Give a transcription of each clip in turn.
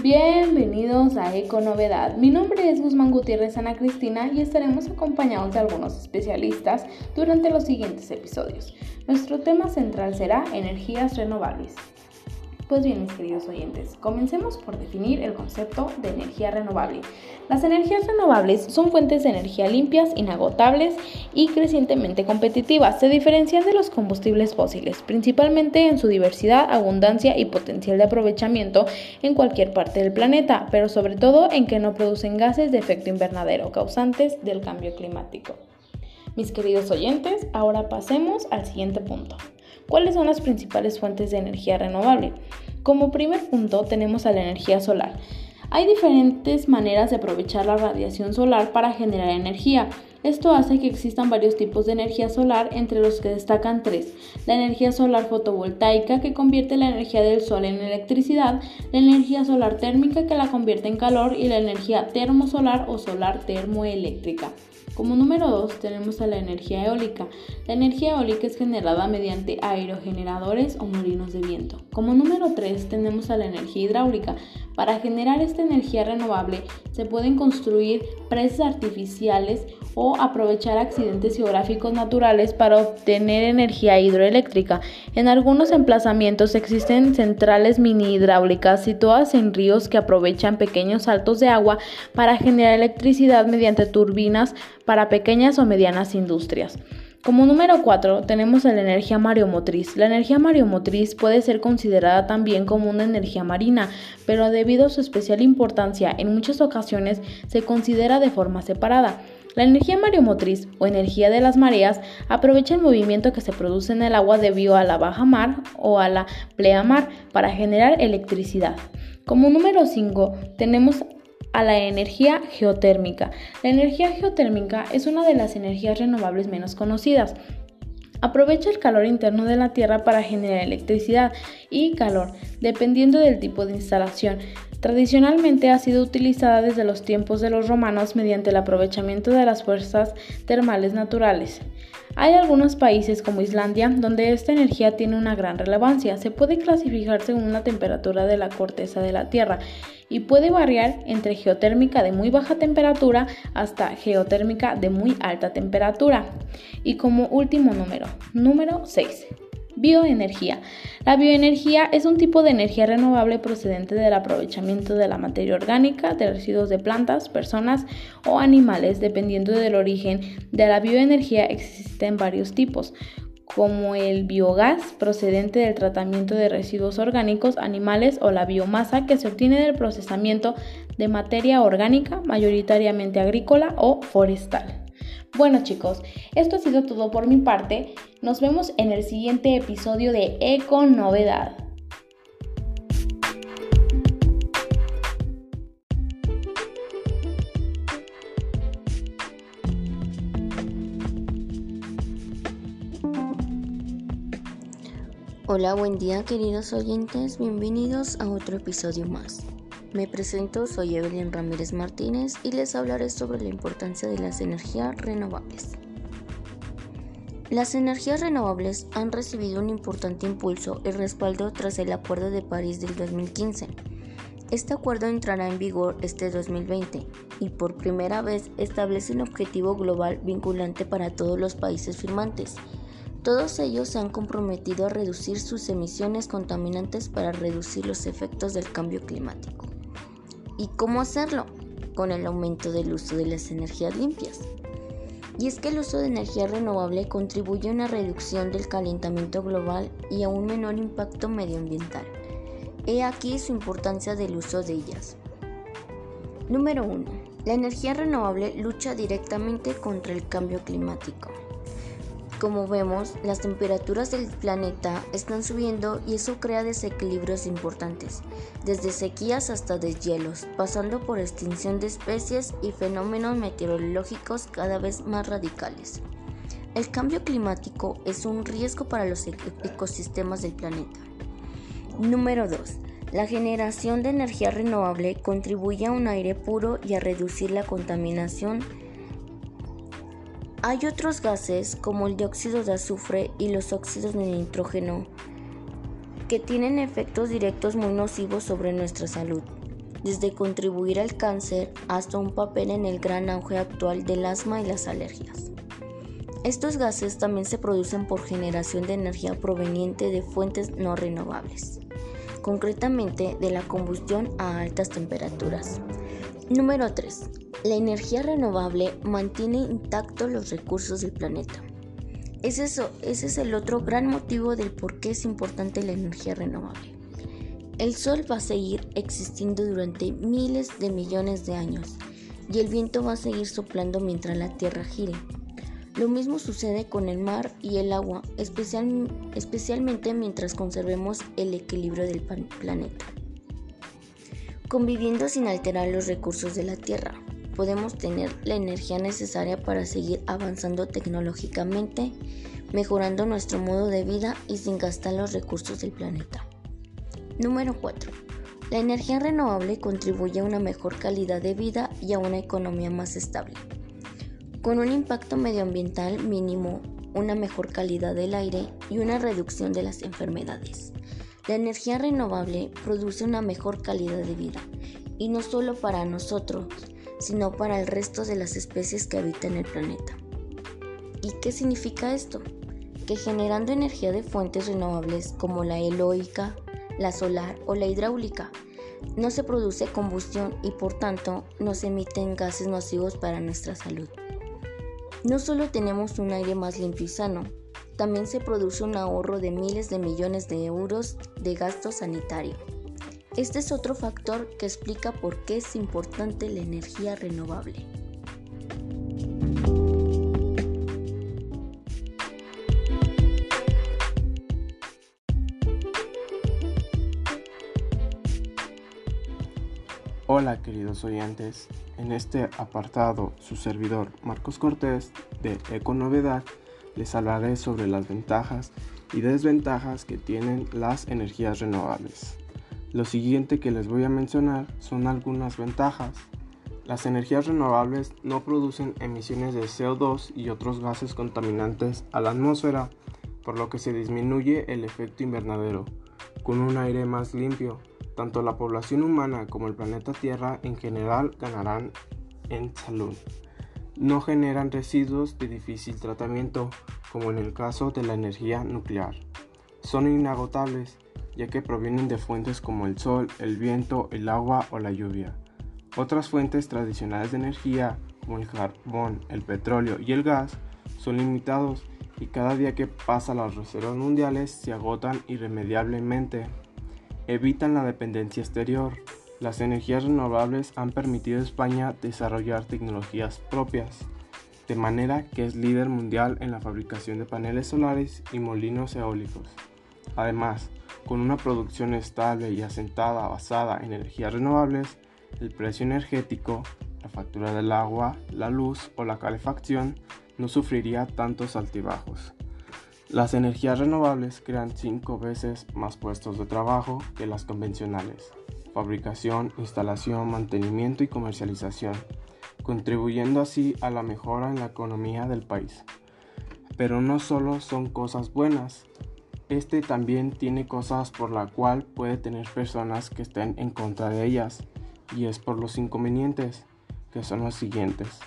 Bienvenidos a Econovedad. Mi nombre es Guzmán Gutiérrez Ana Cristina y estaremos acompañados de algunos especialistas durante los siguientes episodios. Nuestro tema central será energías renovables. Pues bien, mis queridos oyentes, comencemos por definir el concepto de energía renovable. Las energías renovables son fuentes de energía limpias, inagotables y crecientemente competitivas. Se diferencian de los combustibles fósiles, principalmente en su diversidad, abundancia y potencial de aprovechamiento en cualquier parte del planeta, pero sobre todo en que no producen gases de efecto invernadero causantes del cambio climático. Mis queridos oyentes, ahora pasemos al siguiente punto. ¿Cuáles son las principales fuentes de energía renovable? Como primer punto tenemos a la energía solar. Hay diferentes maneras de aprovechar la radiación solar para generar energía. Esto hace que existan varios tipos de energía solar, entre los que destacan tres. La energía solar fotovoltaica, que convierte la energía del sol en electricidad, la energía solar térmica, que la convierte en calor, y la energía termosolar o solar termoeléctrica. Como número 2 tenemos a la energía eólica. La energía eólica es generada mediante aerogeneradores o molinos de viento. Como número 3 tenemos a la energía hidráulica. Para generar esta energía renovable se pueden construir presas artificiales o aprovechar accidentes geográficos naturales para obtener energía hidroeléctrica. En algunos emplazamientos existen centrales mini hidráulicas situadas en ríos que aprovechan pequeños saltos de agua para generar electricidad mediante turbinas para pequeñas o medianas industrias. Como número 4 tenemos la energía mareomotriz. La energía mareomotriz puede ser considerada también como una energía marina, pero debido a su especial importancia en muchas ocasiones se considera de forma separada. La energía mareomotriz o energía de las mareas aprovecha el movimiento que se produce en el agua debido a la baja mar o a la pleamar para generar electricidad. Como número 5 tenemos a la energía geotérmica. La energía geotérmica es una de las energías renovables menos conocidas. Aprovecha el calor interno de la Tierra para generar electricidad y calor, dependiendo del tipo de instalación. Tradicionalmente ha sido utilizada desde los tiempos de los romanos mediante el aprovechamiento de las fuerzas termales naturales. Hay algunos países como Islandia donde esta energía tiene una gran relevancia. Se puede clasificar según la temperatura de la corteza de la Tierra y puede variar entre geotérmica de muy baja temperatura hasta geotérmica de muy alta temperatura. Y como último número, número 6. Bioenergía. La bioenergía es un tipo de energía renovable procedente del aprovechamiento de la materia orgánica, de residuos de plantas, personas o animales. Dependiendo del origen de la bioenergía existen varios tipos, como el biogás procedente del tratamiento de residuos orgánicos, animales o la biomasa que se obtiene del procesamiento de materia orgánica, mayoritariamente agrícola o forestal. Bueno chicos, esto ha sido todo por mi parte. Nos vemos en el siguiente episodio de Eco Novedad. Hola, buen día queridos oyentes, bienvenidos a otro episodio más. Me presento, soy Evelyn Ramírez Martínez y les hablaré sobre la importancia de las energías renovables. Las energías renovables han recibido un importante impulso y respaldo tras el Acuerdo de París del 2015. Este acuerdo entrará en vigor este 2020 y por primera vez establece un objetivo global vinculante para todos los países firmantes. Todos ellos se han comprometido a reducir sus emisiones contaminantes para reducir los efectos del cambio climático. ¿Y cómo hacerlo? Con el aumento del uso de las energías limpias. Y es que el uso de energía renovable contribuye a una reducción del calentamiento global y a un menor impacto medioambiental. He aquí su importancia del uso de ellas. Número 1. La energía renovable lucha directamente contra el cambio climático. Como vemos, las temperaturas del planeta están subiendo y eso crea desequilibrios importantes, desde sequías hasta deshielos, pasando por extinción de especies y fenómenos meteorológicos cada vez más radicales. El cambio climático es un riesgo para los e-, ecosistemas del planeta. Número 2. La generación de energía renovable contribuye a un aire puro y a reducir la contaminación hay otros gases como el dióxido de azufre y los óxidos de nitrógeno que tienen efectos directos muy nocivos sobre nuestra salud. desde contribuir al cáncer hasta un papel en el gran auge actual del asma y las alergias. Estos gases también se producen por generación de energía proveniente de fuentes no renovables, concretamente de la combustión a altas temperaturas. Número 3. La energía renovable mantiene intactos los recursos del planeta. Es eso, ese es el otro gran motivo del por qué es importante la energía renovable. El Sol va a seguir existiendo durante miles de millones de años y el viento va a seguir soplando mientras la Tierra gire. Lo mismo sucede con el mar y el agua, especialmente mientras conservemos el equilibrio del planeta. Conviviendo sin alterar los recursos de la Tierra, podemos tener la energía necesaria para seguir avanzando tecnológicamente, mejorando nuestro modo de vida y sin gastar los recursos del planeta. Número 4. La energía renovable contribuye a una mejor calidad de vida y a una economía más estable con un impacto medioambiental mínimo, una mejor calidad del aire y una reducción de las enfermedades. La energía renovable produce una mejor calidad de vida, y no solo para nosotros, sino para el resto de las especies que habitan el planeta. ¿Y qué significa esto? Que generando energía de fuentes renovables como la eólica, la solar o la hidráulica, no se produce combustión y por tanto no se emiten gases nocivos para nuestra salud. No solo tenemos un aire más limpio y sano, también se produce un ahorro de miles de millones de euros de gasto sanitario. Este es otro factor que explica por qué es importante la energía renovable. Hola queridos oyentes, en este apartado su servidor Marcos Cortés de Econovedad les hablaré sobre las ventajas y desventajas que tienen las energías renovables. Lo siguiente que les voy a mencionar son algunas ventajas. Las energías renovables no producen emisiones de CO2 y otros gases contaminantes a la atmósfera, por lo que se disminuye el efecto invernadero, con un aire más limpio, tanto la población humana como el planeta Tierra en general ganarán en salud. No generan residuos de difícil tratamiento, como en el caso de la energía nuclear. Son inagotables, ya que provienen de fuentes como el sol, el viento, el agua o la lluvia. Otras fuentes tradicionales de energía, como el carbón, el petróleo y el gas, son limitados y cada día que pasa las reservas mundiales se agotan irremediablemente evitan la dependencia exterior. Las energías renovables han permitido a España desarrollar tecnologías propias, de manera que es líder mundial en la fabricación de paneles solares y molinos eólicos. Además, con una producción estable y asentada basada en energías renovables, el precio energético, la factura del agua, la luz o la calefacción no sufriría tantos altibajos. Las energías renovables crean cinco veces más puestos de trabajo que las convencionales. Fabricación, instalación, mantenimiento y comercialización, contribuyendo así a la mejora en la economía del país. Pero no solo son cosas buenas, este también tiene cosas por la cual puede tener personas que estén en contra de ellas, y es por los inconvenientes, que son los siguientes.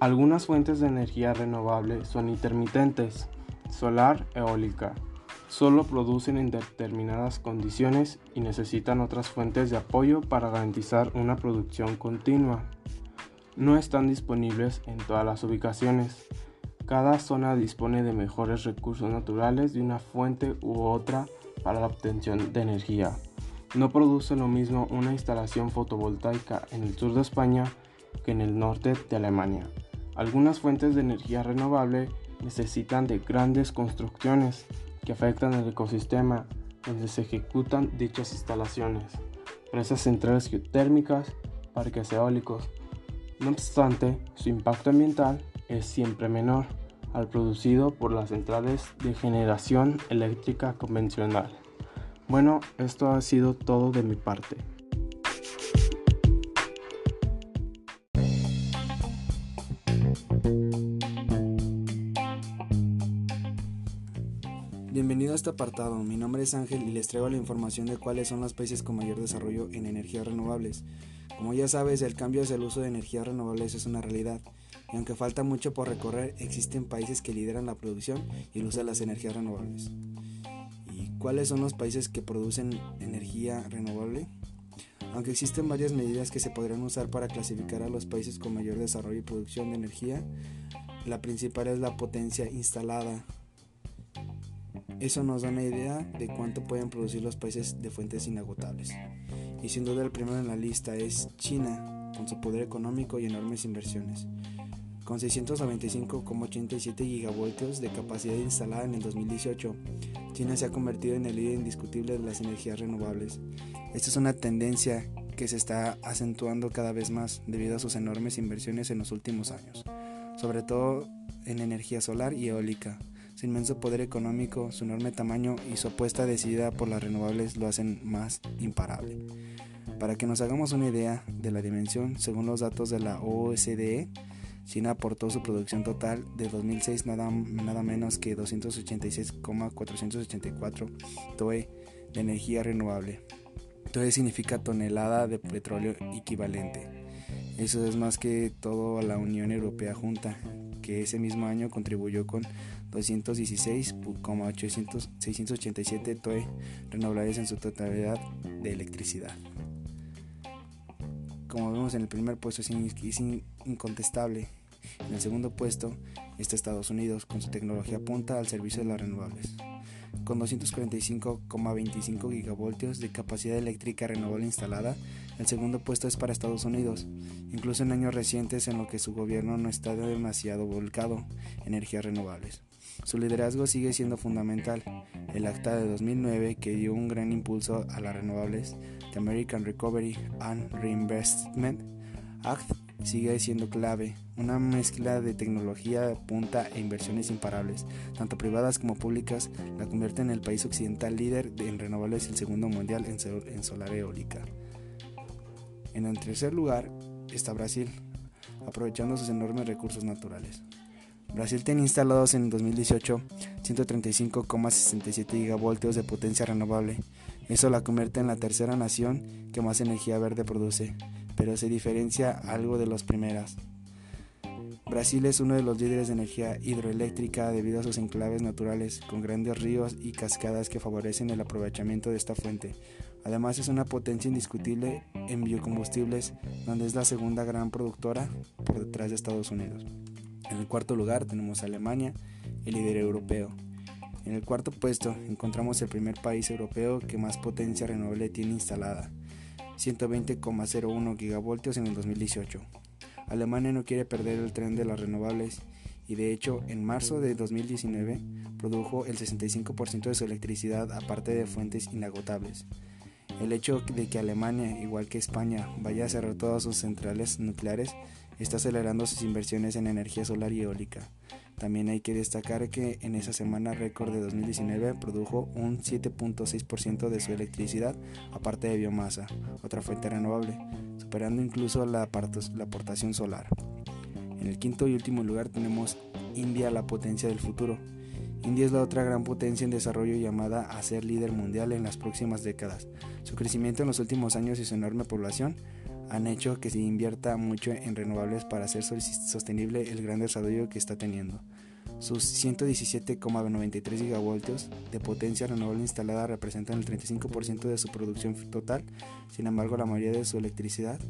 Algunas fuentes de energía renovable son intermitentes, solar eólica. Solo producen en determinadas condiciones y necesitan otras fuentes de apoyo para garantizar una producción continua. No están disponibles en todas las ubicaciones. Cada zona dispone de mejores recursos naturales de una fuente u otra para la obtención de energía. No produce lo mismo una instalación fotovoltaica en el sur de España que en el norte de Alemania. Algunas fuentes de energía renovable necesitan de grandes construcciones que afectan el ecosistema donde se ejecutan dichas instalaciones, presas centrales geotérmicas, parques eólicos. No obstante, su impacto ambiental es siempre menor al producido por las centrales de generación eléctrica convencional. Bueno, esto ha sido todo de mi parte. este apartado. Mi nombre es Ángel y les traigo la información de cuáles son los países con mayor desarrollo en energías renovables. Como ya sabes, el cambio hacia el uso de energías renovables es una realidad, y aunque falta mucho por recorrer, existen países que lideran la producción y el de las energías renovables. ¿Y cuáles son los países que producen energía renovable? Aunque existen varias medidas que se podrían usar para clasificar a los países con mayor desarrollo y producción de energía, la principal es la potencia instalada. Eso nos da una idea de cuánto pueden producir los países de fuentes inagotables. Y sin duda el primero en la lista es China, con su poder económico y enormes inversiones. Con 695,87 gigavoltios de capacidad instalada en el 2018, China se ha convertido en el líder indiscutible de las energías renovables. Esta es una tendencia que se está acentuando cada vez más debido a sus enormes inversiones en los últimos años sobre todo en energía solar y eólica. Su inmenso poder económico, su enorme tamaño y su apuesta decidida por las renovables lo hacen más imparable. Para que nos hagamos una idea de la dimensión, según los datos de la OSDE, China aportó su producción total de 2006 nada, nada menos que 286,484 TOE de energía renovable. TOE significa tonelada de petróleo equivalente. Eso es más que todo a la Unión Europea junta, que ese mismo año contribuyó con 216,687 TOE renovables en su totalidad de electricidad. Como vemos en el primer puesto es incontestable. En el segundo puesto está Estados Unidos con su tecnología punta al servicio de las renovables con 245,25 gigavoltios de capacidad eléctrica renovable instalada, el segundo puesto es para Estados Unidos, incluso en años recientes en lo que su gobierno no está demasiado volcado en energías renovables. Su liderazgo sigue siendo fundamental. El acta de 2009, que dio un gran impulso a las renovables, The American Recovery and Reinvestment Act, sigue siendo clave, una mezcla de tecnología punta e inversiones imparables, tanto privadas como públicas, la convierte en el país occidental líder en renovables y el segundo mundial en solar eólica. En el tercer lugar está Brasil, aprovechando sus enormes recursos naturales. Brasil tiene instalados en 2018 135,67 gigavoltios de potencia renovable. Eso la convierte en la tercera nación que más energía verde produce pero se diferencia algo de las primeras. Brasil es uno de los líderes de energía hidroeléctrica debido a sus enclaves naturales, con grandes ríos y cascadas que favorecen el aprovechamiento de esta fuente. Además es una potencia indiscutible en biocombustibles, donde es la segunda gran productora por detrás de Estados Unidos. En el cuarto lugar tenemos a Alemania, el líder europeo. En el cuarto puesto encontramos el primer país europeo que más potencia renovable tiene instalada, 120,01 gigavoltios en el 2018. Alemania no quiere perder el tren de las renovables y de hecho en marzo de 2019 produjo el 65% de su electricidad aparte de fuentes inagotables. El hecho de que Alemania, igual que España, vaya a cerrar todas sus centrales nucleares está acelerando sus inversiones en energía solar y eólica. También hay que destacar que en esa semana récord de 2019 produjo un 7.6% de su electricidad aparte de biomasa, otra fuente renovable, superando incluso la, aportación solar. En el quinto y último lugar tenemos India, la potencia del futuro. India es la otra gran potencia en desarrollo llamada a ser líder mundial en las próximas décadas. Su crecimiento en los últimos años y su enorme población han hecho que se invierta mucho en renovables para hacer sostenible el gran desarrollo que está teniendo. Sus 117,93 gigavoltios de potencia renovable instalada representan el 35% de su producción total, sin embargo la mayoría de su electricidad,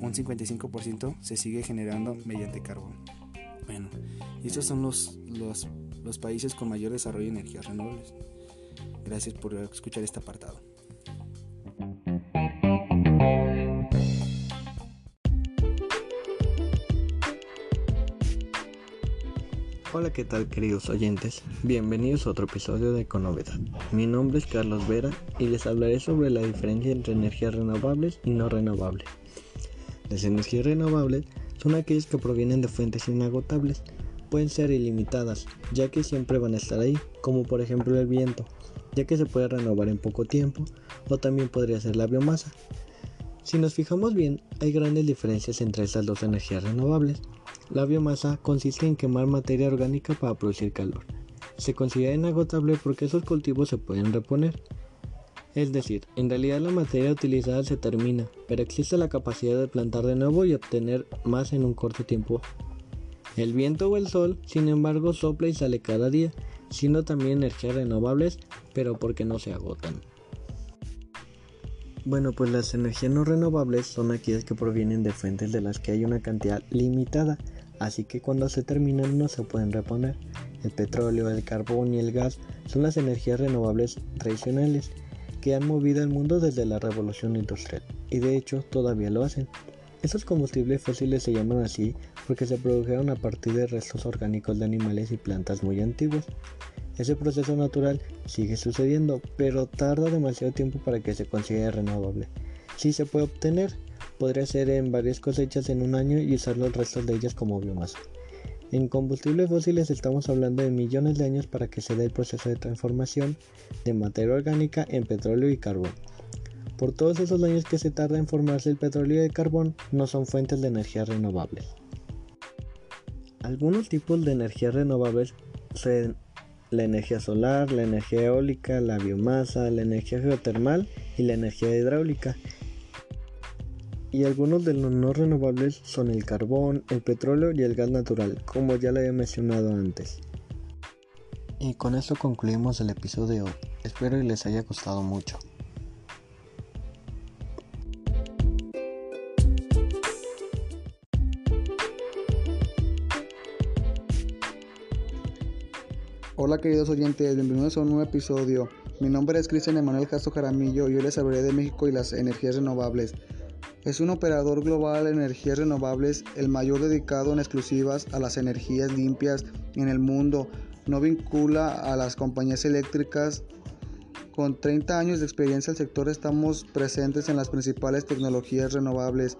un 55%, se sigue generando mediante carbón. Bueno, estos son los, los, los países con mayor desarrollo de energías renovables. Gracias por escuchar este apartado. Hola, ¿qué tal queridos oyentes? Bienvenidos a otro episodio de Econovedad. Mi nombre es Carlos Vera y les hablaré sobre la diferencia entre energías renovables y no renovables. Las energías renovables son aquellas que provienen de fuentes inagotables. Pueden ser ilimitadas, ya que siempre van a estar ahí, como por ejemplo el viento, ya que se puede renovar en poco tiempo, o también podría ser la biomasa. Si nos fijamos bien, hay grandes diferencias entre estas dos energías renovables. La biomasa consiste en quemar materia orgánica para producir calor. se considera inagotable porque esos cultivos se pueden reponer. Es decir, en realidad la materia utilizada se termina, pero existe la capacidad de plantar de nuevo y obtener más en un corto tiempo. El viento o el sol, sin embargo, sopla y sale cada día, siendo también energías renovables, pero porque no se agotan. Bueno, pues las energías no renovables son aquellas que provienen de fuentes de las que hay una cantidad limitada, así que cuando se terminan no se pueden reponer. El petróleo, el carbón y el gas son las energías renovables tradicionales que han movido el mundo desde la revolución industrial, y de hecho todavía lo hacen. Estos combustibles fósiles se llaman así porque se produjeron a partir de restos orgánicos de animales y plantas muy antiguos. Ese proceso natural sigue sucediendo, pero tarda demasiado tiempo para que se considere renovable. Si se puede obtener, podría ser en varias cosechas en un año y usar los restos de ellas como biomasa. En combustibles fósiles estamos hablando de millones de años para que se dé el proceso de transformación de materia orgánica en petróleo y carbón. Por todos esos años que se tarda en formarse el petróleo y el carbón, no son fuentes de energía renovables. Algunos tipos de energías renovables son la energía solar, la energía eólica, la biomasa, la energía geotermal y la energía hidráulica. Y algunos de los no renovables son el carbón, el petróleo y el gas natural, como ya lo había mencionado antes. Y con esto concluimos el episodio. Espero que les haya gustado mucho. Hola queridos oyentes, bienvenidos a un nuevo episodio. Mi nombre es Cristian Emanuel Castro Jaramillo y hoy les hablaré de México y las energías renovables. Es un operador global de energías renovables, el mayor dedicado en exclusivas a las energías limpias en el mundo. No vincula a las compañías eléctricas. Con 30 años de experiencia el sector estamos presentes en las principales tecnologías renovables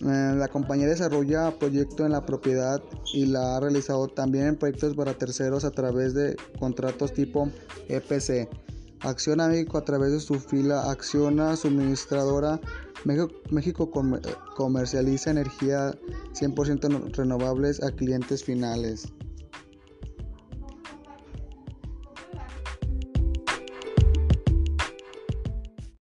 la compañía desarrolla proyectos en la propiedad y la ha realizado también en proyectos para terceros a través de contratos tipo EPC. Acciona México a través de su fila Acciona Suministradora México, comercializa energía 100% renovables a clientes finales.